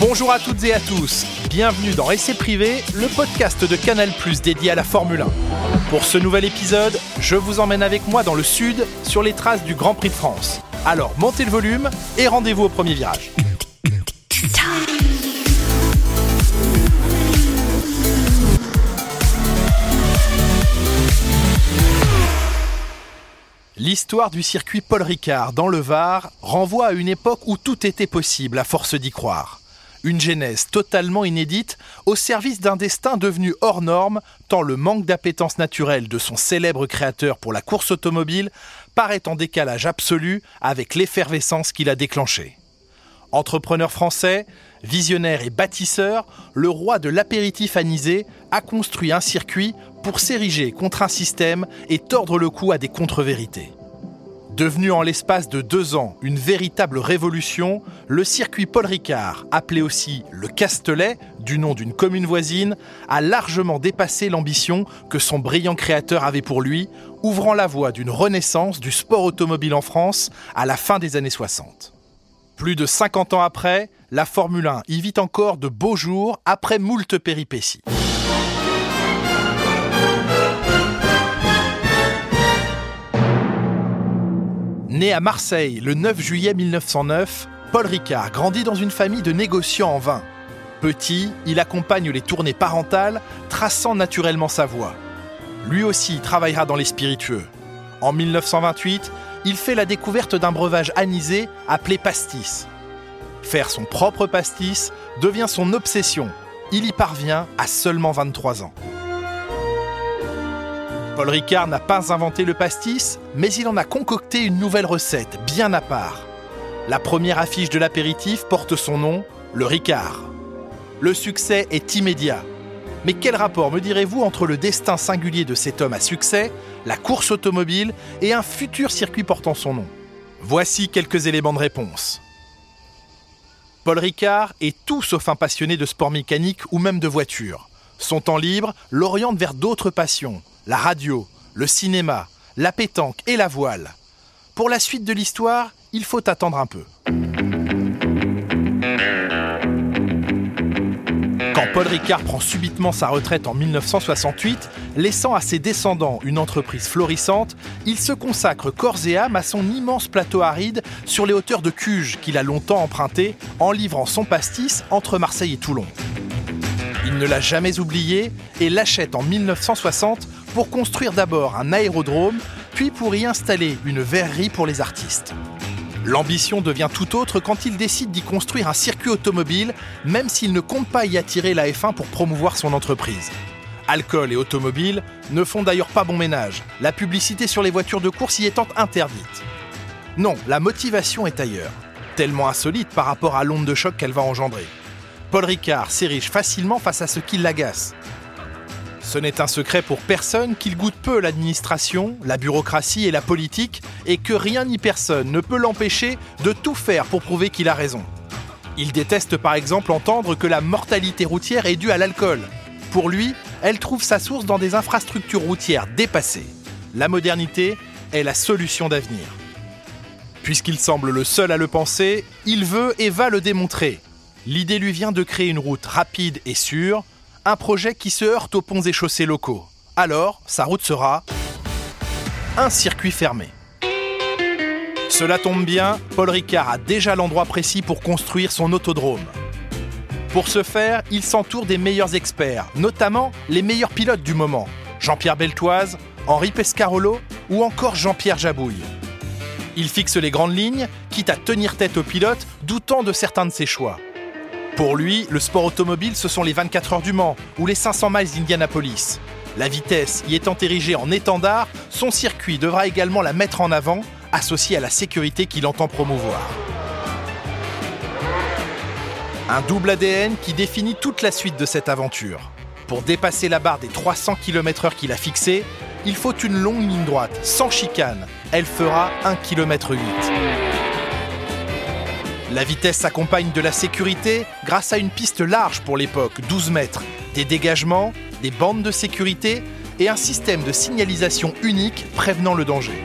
Bonjour à toutes et à tous, bienvenue dans Essai Privé, le podcast de Canal Plus dédié à la Formule 1. Pour ce nouvel épisode, je vous emmène avec moi dans le sud sur les traces du Grand Prix de France. Alors montez le volume et rendez-vous au premier virage. L'histoire du circuit Paul Ricard dans le Var renvoie à une époque où tout était possible à force d'y croire. Une genèse totalement inédite au service d'un destin devenu hors norme, tant le manque d'appétence naturelle de son célèbre créateur pour la course automobile paraît en décalage absolu avec l'effervescence qu'il a déclenchée. Entrepreneur français, visionnaire et bâtisseur, le roi de l'apéritif anisé a construit un circuit pour s'ériger contre un système et tordre le cou à des contre-vérités. Devenu en l'espace de deux ans une véritable révolution, le circuit Paul Ricard, appelé aussi le Castelet, du nom d'une commune voisine, a largement dépassé l'ambition que son brillant créateur avait pour lui, ouvrant la voie d'une renaissance du sport automobile en France à la fin des années 60. Plus de 50 ans après, la Formule 1 y vit encore de beaux jours après moult péripéties. Né à Marseille le 9 juillet 1909, Paul Ricard grandit dans une famille de négociants en vin. Petit, il accompagne les tournées parentales, traçant naturellement sa voie. Lui aussi travaillera dans les spiritueux. En 1928, il fait la découverte d'un breuvage anisé appelé pastis. Faire son propre pastis devient son obsession. Il y parvient à seulement 23 ans. Paul Ricard n'a pas inventé le pastis, mais il en a concocté une nouvelle recette, bien à part. La première affiche de l'apéritif porte son nom, le Ricard. Le succès est immédiat. Mais quel rapport, me direz-vous, entre le destin singulier de cet homme à succès, la course automobile et un futur circuit portant son nom? Voici quelques éléments de réponse. Paul Ricard est tout sauf un passionné de sport mécanique ou même de voiture. Son temps libre l'oriente vers d'autres passions, la radio, le cinéma, la pétanque et la voile. Pour la suite de l'histoire, il faut attendre un peu. Paul Ricard prend subitement sa retraite en 1968, laissant à ses descendants une entreprise florissante, il se consacre corps et âme à son immense plateau aride sur les hauteurs de Cuges qu'il a longtemps emprunté en livrant son pastis entre Marseille et Toulon. Il ne l'a jamais oublié et l'achète en 1960 pour construire d'abord un aérodrome, puis pour y installer une verrerie pour les artistes. L'ambition devient tout autre quand il décide d'y construire un circuit automobile, même s'il ne compte pas y attirer la F1 pour promouvoir son entreprise. Alcool et automobile ne font d'ailleurs pas bon ménage, la publicité sur les voitures de course y étant interdite. Non, la motivation est ailleurs, tellement insolite par rapport à l'onde de choc qu'elle va engendrer. Paul Ricard s'érige facilement face à ce qui l'agace. Ce n'est un secret pour personne qu'il goûte peu l'administration, la bureaucratie et la politique, et que rien ni personne ne peut l'empêcher de tout faire pour prouver qu'il a raison. Il déteste par exemple entendre que la mortalité routière est due à l'alcool. Pour lui, elle trouve sa source dans des infrastructures routières dépassées. La modernité est la solution d'avenir. Puisqu'il semble le seul à le penser, il veut et va le démontrer. L'idée lui vient de créer une route rapide et sûre, un projet qui se heurte aux ponts et chaussées locaux. Alors, sa route sera un circuit fermé. Cela tombe bien, Paul Ricard a déjà l'endroit précis pour construire son autodrome. Pour ce faire, il s'entoure des meilleurs experts, notamment les meilleurs pilotes du moment, Jean-Pierre Beltoise, Henri Pescarolo ou encore Jean-Pierre Jabouille. Il fixe les grandes lignes, quitte à tenir tête aux pilotes, doutant de certains de ses choix. Pour lui, le sport automobile, ce sont les 24 heures du Mans ou les 500 miles d'Indianapolis. La vitesse y étant érigée en étendard, son circuit devra également la mettre en avant, associée à la sécurité qu'il entend promouvoir. Un double ADN qui définit toute la suite de cette aventure. Pour dépasser la barre des 300 km/h qu'il a fixée, il faut une longue ligne droite, sans chicane. Elle fera 1 km 8. La vitesse s'accompagne de la sécurité grâce à une piste large pour l'époque, 12 mètres, des dégagements, des bandes de sécurité et un système de signalisation unique prévenant le danger.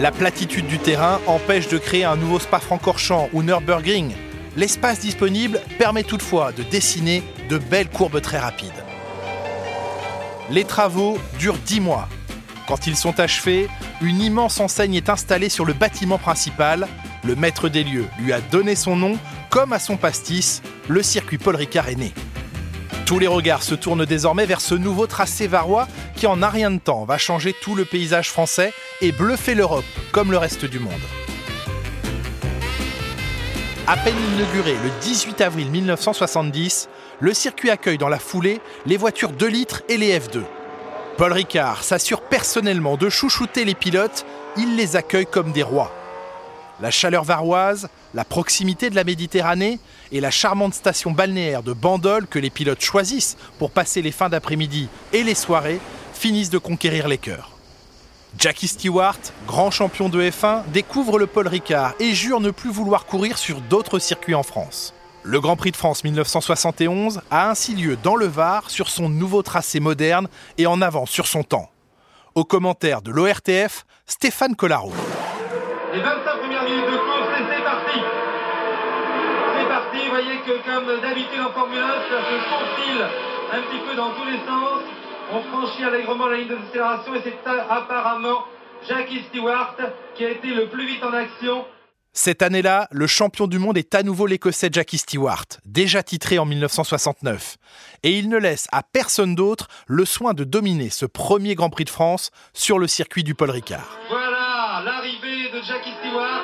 La platitude du terrain empêche de créer un nouveau Spa-Francorchamps ou Nürburgring. L'espace disponible permet toutefois de dessiner de belles courbes très rapides. Les travaux durent 10 mois. Quand ils sont achevés, une immense enseigne est installée sur le bâtiment principal. Le maître des lieux lui a donné son nom, comme à son pastis, le circuit Paul Ricard est né. Tous les regards se tournent désormais vers ce nouveau tracé varois qui en un rien de temps va changer tout le paysage français et bluffer l'Europe comme le reste du monde. À peine inauguré le 18 avril 1970, le circuit accueille dans la foulée les voitures 2 litres et les F2. Paul Ricard s'assure personnellement de chouchouter les pilotes, il les accueille comme des rois. La chaleur varoise, la proximité de la Méditerranée et la charmante station balnéaire de Bandol que les pilotes choisissent pour passer les fins d'après-midi et les soirées finissent de conquérir les cœurs. Jackie Stewart, grand champion de F1, découvre le Paul Ricard et jure ne plus vouloir courir sur d'autres circuits en France. Le Grand Prix de France 1971 a ainsi lieu dans le Var sur son nouveau tracé moderne et en avance sur son temps. Au commentaire de l'ORTF, Stéphane Collaro. Les 25 premières minutes de course et c'est parti C'est parti, vous voyez que comme d'habitude en Formule 1, ça se confile un petit peu dans tous les sens. On franchit allègrement la ligne de décélération et c'est apparemment Jackie Stewart qui a été le plus vite en action. Cette année-là, le champion du monde est à nouveau l'Écossais Jackie Stewart, déjà titré en 1969. Et il ne laisse à personne d'autre le soin de dominer ce premier Grand Prix de France sur le circuit du Paul Ricard. Voilà de Jackie Stewart.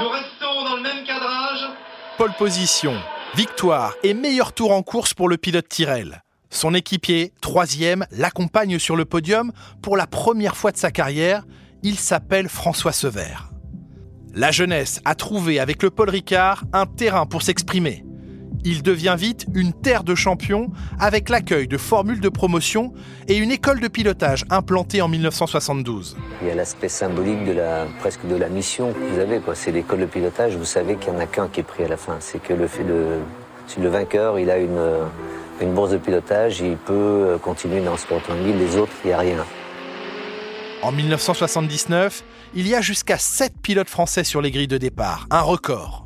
Nous restons dans le même cadrage. Pole position, victoire et meilleur tour en course pour le pilote Tyrrell. Son équipier, troisième, l'accompagne sur le podium pour la première fois de sa carrière. Il s'appelle François Sever. La jeunesse a trouvé avec le Paul Ricard un terrain pour s'exprimer. Il devient vite une terre de champions avec l'accueil de formules de promotion et une école de pilotage implantée en 1972. Il y a l'aspect symbolique de la, presque de la mission que vous avez. C'est l'école de pilotage, vous savez qu'il n'y en a qu'un qui est pris à la fin. C'est que le fait de... Si le vainqueur, il a une, une bourse de pilotage, il peut euh, continuer dans ce sport automobile. Les autres, il n'y a rien. En 1979, il y a jusqu'à 7 pilotes français sur les grilles de départ, un record.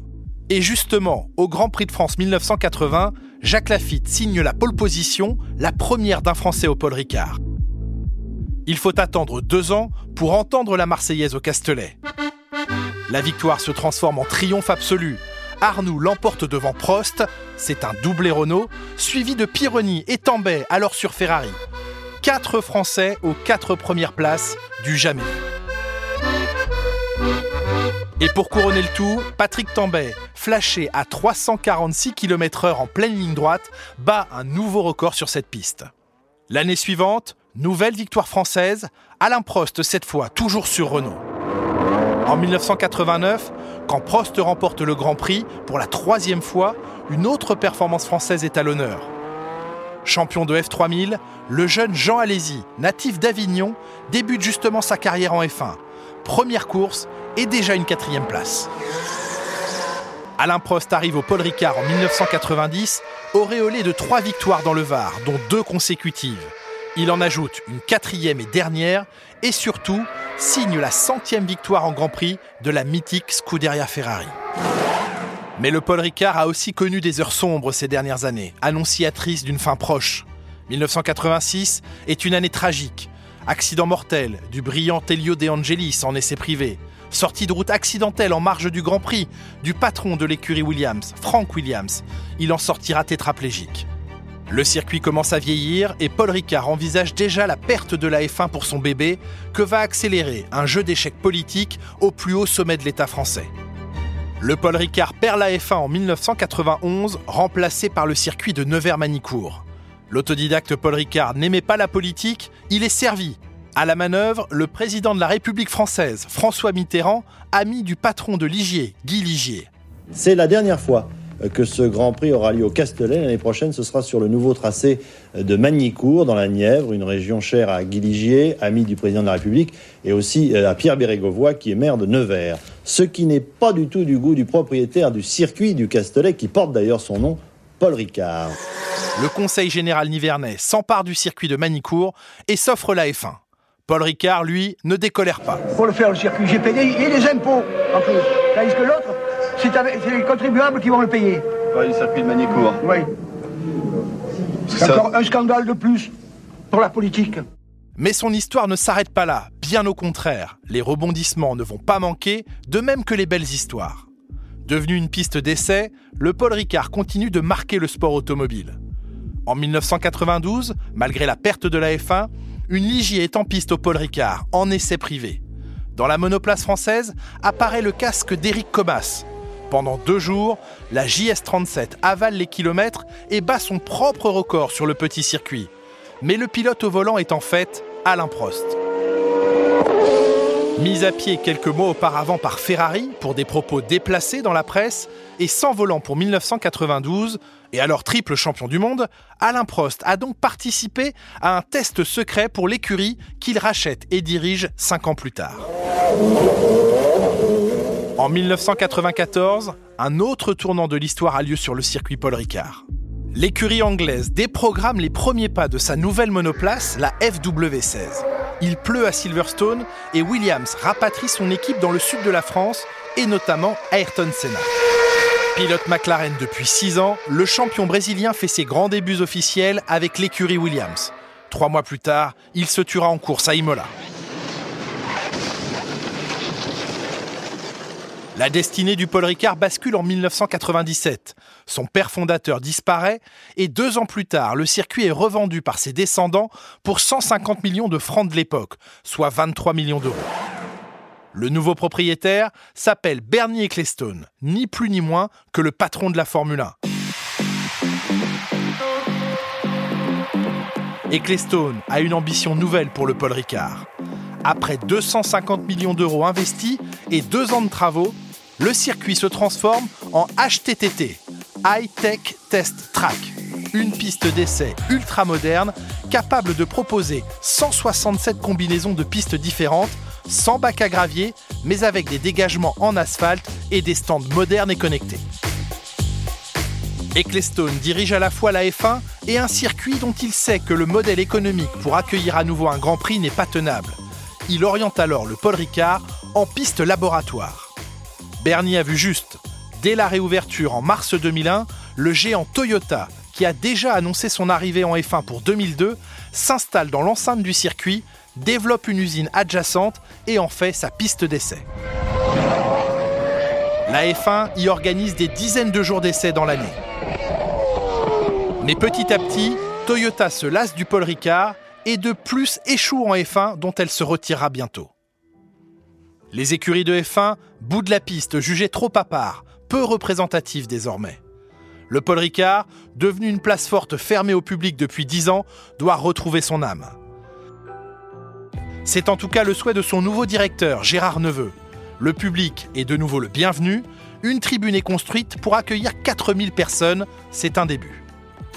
Et justement, au Grand Prix de France 1980, Jacques Lafitte signe la pole position, la première d'un Français au Paul Ricard. Il faut attendre deux ans pour entendre la Marseillaise au Castellet. La victoire se transforme en triomphe absolu. Arnoux l'emporte devant Prost, c'est un doublé Renault, suivi de Pironi et Tambay, alors sur Ferrari. Quatre Français aux quatre premières places, du jamais. Et pour couronner le tout, Patrick Tambay, flashé à 346 km/h en pleine ligne droite, bat un nouveau record sur cette piste. L'année suivante, nouvelle victoire française, Alain Prost cette fois toujours sur Renault. En 1989, quand Prost remporte le Grand Prix pour la troisième fois, une autre performance française est à l'honneur. Champion de F3000, le jeune Jean Alési, natif d'Avignon, débute justement sa carrière en F1. Première course et déjà une quatrième place. Alain Prost arrive au Paul Ricard en 1990, auréolé de trois victoires dans le Var, dont deux consécutives. Il en ajoute une quatrième et dernière, et surtout signe la centième victoire en Grand Prix de la mythique Scuderia Ferrari. Mais le Paul Ricard a aussi connu des heures sombres ces dernières années, annonciatrices d'une fin proche. 1986 est une année tragique. Accident mortel du brillant Elio De Angelis en essai privé. Sortie de route accidentelle en marge du Grand Prix du patron de l'écurie Williams, Frank Williams. Il en sortira tétraplégique. Le circuit commence à vieillir et Paul Ricard envisage déjà la perte de la F1 pour son bébé, que va accélérer un jeu d'échecs politique au plus haut sommet de l'État français. Le Paul Ricard perd la F1 en 1991, remplacé par le circuit de Nevers-Manicourt. L'autodidacte Paul Ricard n'aimait pas la politique, il est servi. À la manœuvre, le président de la République française, François Mitterrand, ami du patron de Ligier, Guy Ligier. C'est la dernière fois que ce Grand Prix aura lieu au Castellet. L'année prochaine, ce sera sur le nouveau tracé de Magnicourt, dans la Nièvre, une région chère à Guy Ligier, ami du président de la République, et aussi euh, à Pierre Bérégovoy, qui est maire de Nevers. Ce qui n'est pas du tout du goût du propriétaire du circuit du Castellet, qui porte d'ailleurs son nom, Paul Ricard. Le Conseil général nivernais s'empare du circuit de Manicourt et s'offre la F1. Paul Ricard, lui, ne décolère pas. Pour le faire, le circuit, j'ai payé et les impôts en plus. Tandis que l'autre, c'est les contribuables qui vont le payer? Oui, le circuit de Manicourt. Oui. C'est encore un scandale de plus pour la politique. Mais son histoire ne s'arrête pas là, bien au contraire. Les rebondissements ne vont pas manquer, de même que les belles histoires. Devenu une piste d'essai, le Paul Ricard continue de marquer le sport automobile. En 1992, malgré la perte de la F1, une Ligier est en piste au Paul Ricard, en essai privé. Dans la monoplace française apparaît le casque d'Éric Comas. Pendant deux jours, la JS37 avale les kilomètres et bat son propre record sur le petit circuit. Mais le pilote au volant est en fait Alain Prost. Mise à pied quelques mois auparavant par Ferrari pour des propos déplacés dans la presse et sans volant pour 1992, et alors triple champion du monde, Alain Prost a donc participé à un test secret pour l'écurie qu'il rachète et dirige cinq ans plus tard. En 1994, un autre tournant de l'histoire a lieu sur le circuit Paul Ricard. L'écurie anglaise déprogramme les premiers pas de sa nouvelle monoplace, la FW16. Il pleut à Silverstone et Williams rapatrie son équipe dans le sud de la France et notamment Ayrton Senna. Pilote McLaren depuis 6 ans, le champion brésilien fait ses grands débuts officiels avec l'écurie Williams. Trois mois plus tard, il se tuera en course à Imola. La destinée du Paul Ricard bascule en 1997. Son père fondateur disparaît et deux ans plus tard, le circuit est revendu par ses descendants pour 150 millions de francs de l'époque, soit 23 millions d'euros. Le nouveau propriétaire s'appelle Bernie Ecclestone, ni plus ni moins que le patron de la Formule 1. Ecclestone a une ambition nouvelle pour le Paul Ricard. Après 250 millions d'euros investis et deux ans de travaux, le circuit se transforme en HTTT, High Tech Test Track, une piste d'essai ultra moderne capable de proposer 167 combinaisons de pistes différentes, sans bac à gravier, mais avec des dégagements en asphalte et des stands modernes et connectés. Ecclestone dirige à la fois la F1 et un circuit dont il sait que le modèle économique pour accueillir à nouveau un Grand Prix n'est pas tenable. Il oriente alors le Paul Ricard en piste laboratoire. Bernie a vu juste. Dès la réouverture en mars 2001, le géant Toyota, qui a déjà annoncé son arrivée en F1 pour 2002, s'installe dans l'enceinte du circuit, développe une usine adjacente et en fait sa piste d'essai. La F1 y organise des dizaines de jours d'essai dans l'année. Mais petit à petit, Toyota se lasse du Paul Ricard et de plus échoue en F1 dont elle se retirera bientôt. Les écuries de F1 boudent la piste jugée trop à part, peu représentative désormais. Le Paul Ricard, devenu une place forte fermée au public depuis 10 ans, doit retrouver son âme. C'est en tout cas le souhait de son nouveau directeur, Gérard Neveu. Le public est de nouveau le bienvenu. Une tribune est construite pour accueillir 4000 personnes. C'est un début.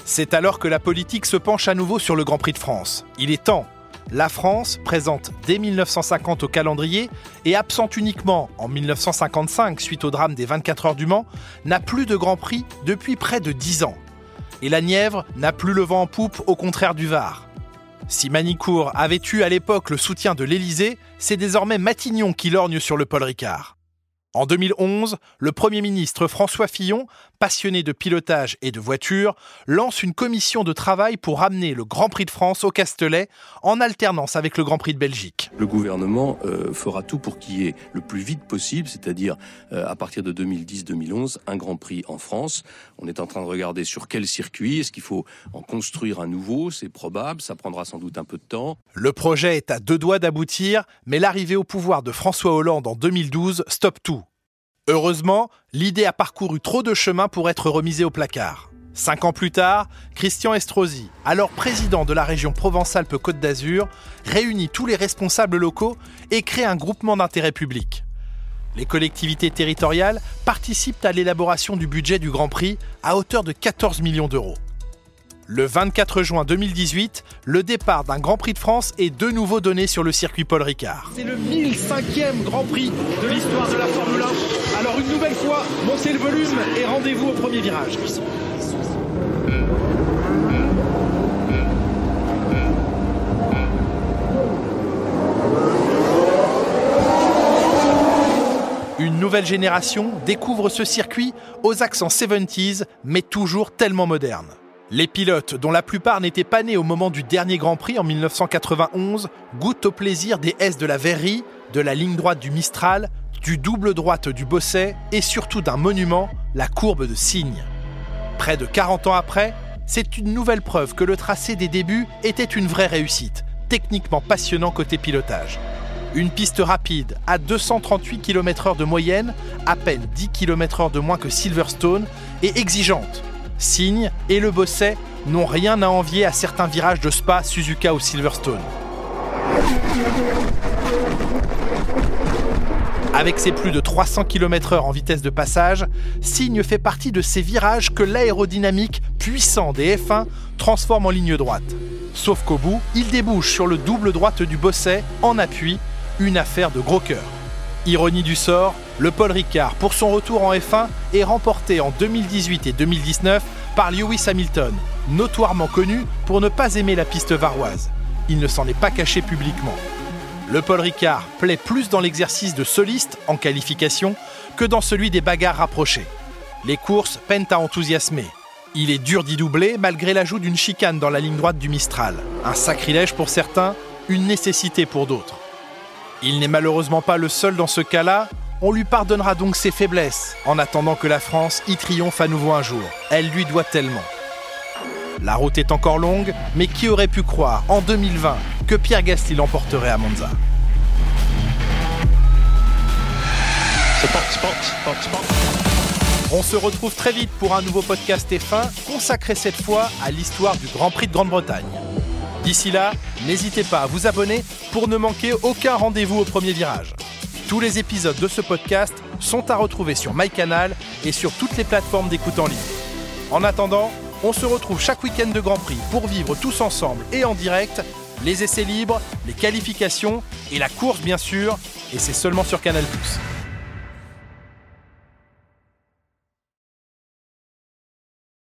C'est alors que la politique se penche à nouveau sur le Grand Prix de France. Il est temps la France, présente dès 1950 au calendrier et absente uniquement en 1955 suite au drame des 24 heures du Mans, n'a plus de Grand Prix depuis près de 10 ans. Et la Nièvre n'a plus le vent en poupe au contraire du Var. Si Manicourt avait eu à l'époque le soutien de l'Élysée, c'est désormais Matignon qui lorgne sur le Paul Ricard. En 2011, le Premier ministre François Fillon, passionné de pilotage et de voitures, lance une commission de travail pour ramener le Grand Prix de France au Castellet en alternance avec le Grand Prix de Belgique. Le gouvernement euh, fera tout pour qu'il y ait le plus vite possible, c'est-à-dire euh, à partir de 2010-2011, un Grand Prix en France. On est en train de regarder sur quel circuit, est-ce qu'il faut en construire un nouveau, c'est probable, ça prendra sans doute un peu de temps. Le projet est à deux doigts d'aboutir, mais l'arrivée au pouvoir de François Hollande en 2012 stoppe tout. Heureusement, l'idée a parcouru trop de chemin pour être remisée au placard. Cinq ans plus tard, Christian Estrosi, alors président de la région Provence-Alpes-Côte d'Azur, réunit tous les responsables locaux et crée un groupement d'intérêt public. Les collectivités territoriales participent à l'élaboration du budget du Grand Prix à hauteur de 14 millions d'euros. Le 24 juin 2018, le départ d'un Grand Prix de France est de nouveau donné sur le circuit Paul Ricard. C'est le 1005e Grand Prix de l'histoire de la Formule 1. Alors une nouvelle fois, montez le volume et rendez-vous au premier virage. Une nouvelle génération découvre ce circuit aux accents 70s, mais toujours tellement moderne. Les pilotes, dont la plupart n'étaient pas nés au moment du dernier Grand Prix en 1991, goûtent au plaisir des S de la Verrerie, de la ligne droite du Mistral, du double droite du Bosset et surtout d'un monument, la courbe de Cygne. Près de 40 ans après, c'est une nouvelle preuve que le tracé des débuts était une vraie réussite, techniquement passionnant côté pilotage. Une piste rapide à 238 km/h de moyenne, à peine 10 km/h de moins que Silverstone, et exigeante. Cygne et le Bosset n'ont rien à envier à certains virages de Spa, Suzuka ou Silverstone. Avec ses plus de 300 km/h en vitesse de passage, Cygne fait partie de ces virages que l'aérodynamique puissant des F1 transforme en ligne droite. Sauf qu'au bout, il débouche sur le double droite du Bosset en appui une affaire de gros cœur. Ironie du sort, le Paul Ricard, pour son retour en F1, est remporté en 2018 et 2019 par Lewis Hamilton, notoirement connu pour ne pas aimer la piste varoise. Il ne s'en est pas caché publiquement. Le Paul Ricard plaît plus dans l'exercice de soliste en qualification que dans celui des bagarres rapprochées. Les courses peinent à enthousiasmer. Il est dur d'y doubler malgré l'ajout d'une chicane dans la ligne droite du Mistral. Un sacrilège pour certains, une nécessité pour d'autres. Il n'est malheureusement pas le seul dans ce cas-là. On lui pardonnera donc ses faiblesses, en attendant que la France y triomphe à nouveau un jour. Elle lui doit tellement. La route est encore longue, mais qui aurait pu croire, en 2020, que Pierre Gasly l'emporterait à Monza? On se retrouve très vite pour un nouveau podcast F1, consacré cette fois à l'histoire du Grand Prix de Grande-Bretagne. D'ici là, n'hésitez pas à vous abonner pour ne manquer aucun rendez-vous au premier virage. Tous les épisodes de ce podcast sont à retrouver sur MyCanal et sur toutes les plateformes d'écoute en ligne. En attendant, on se retrouve chaque week-end de Grand Prix pour vivre tous ensemble et en direct les essais libres, les qualifications et la course bien sûr, et c'est seulement sur Canal ⁇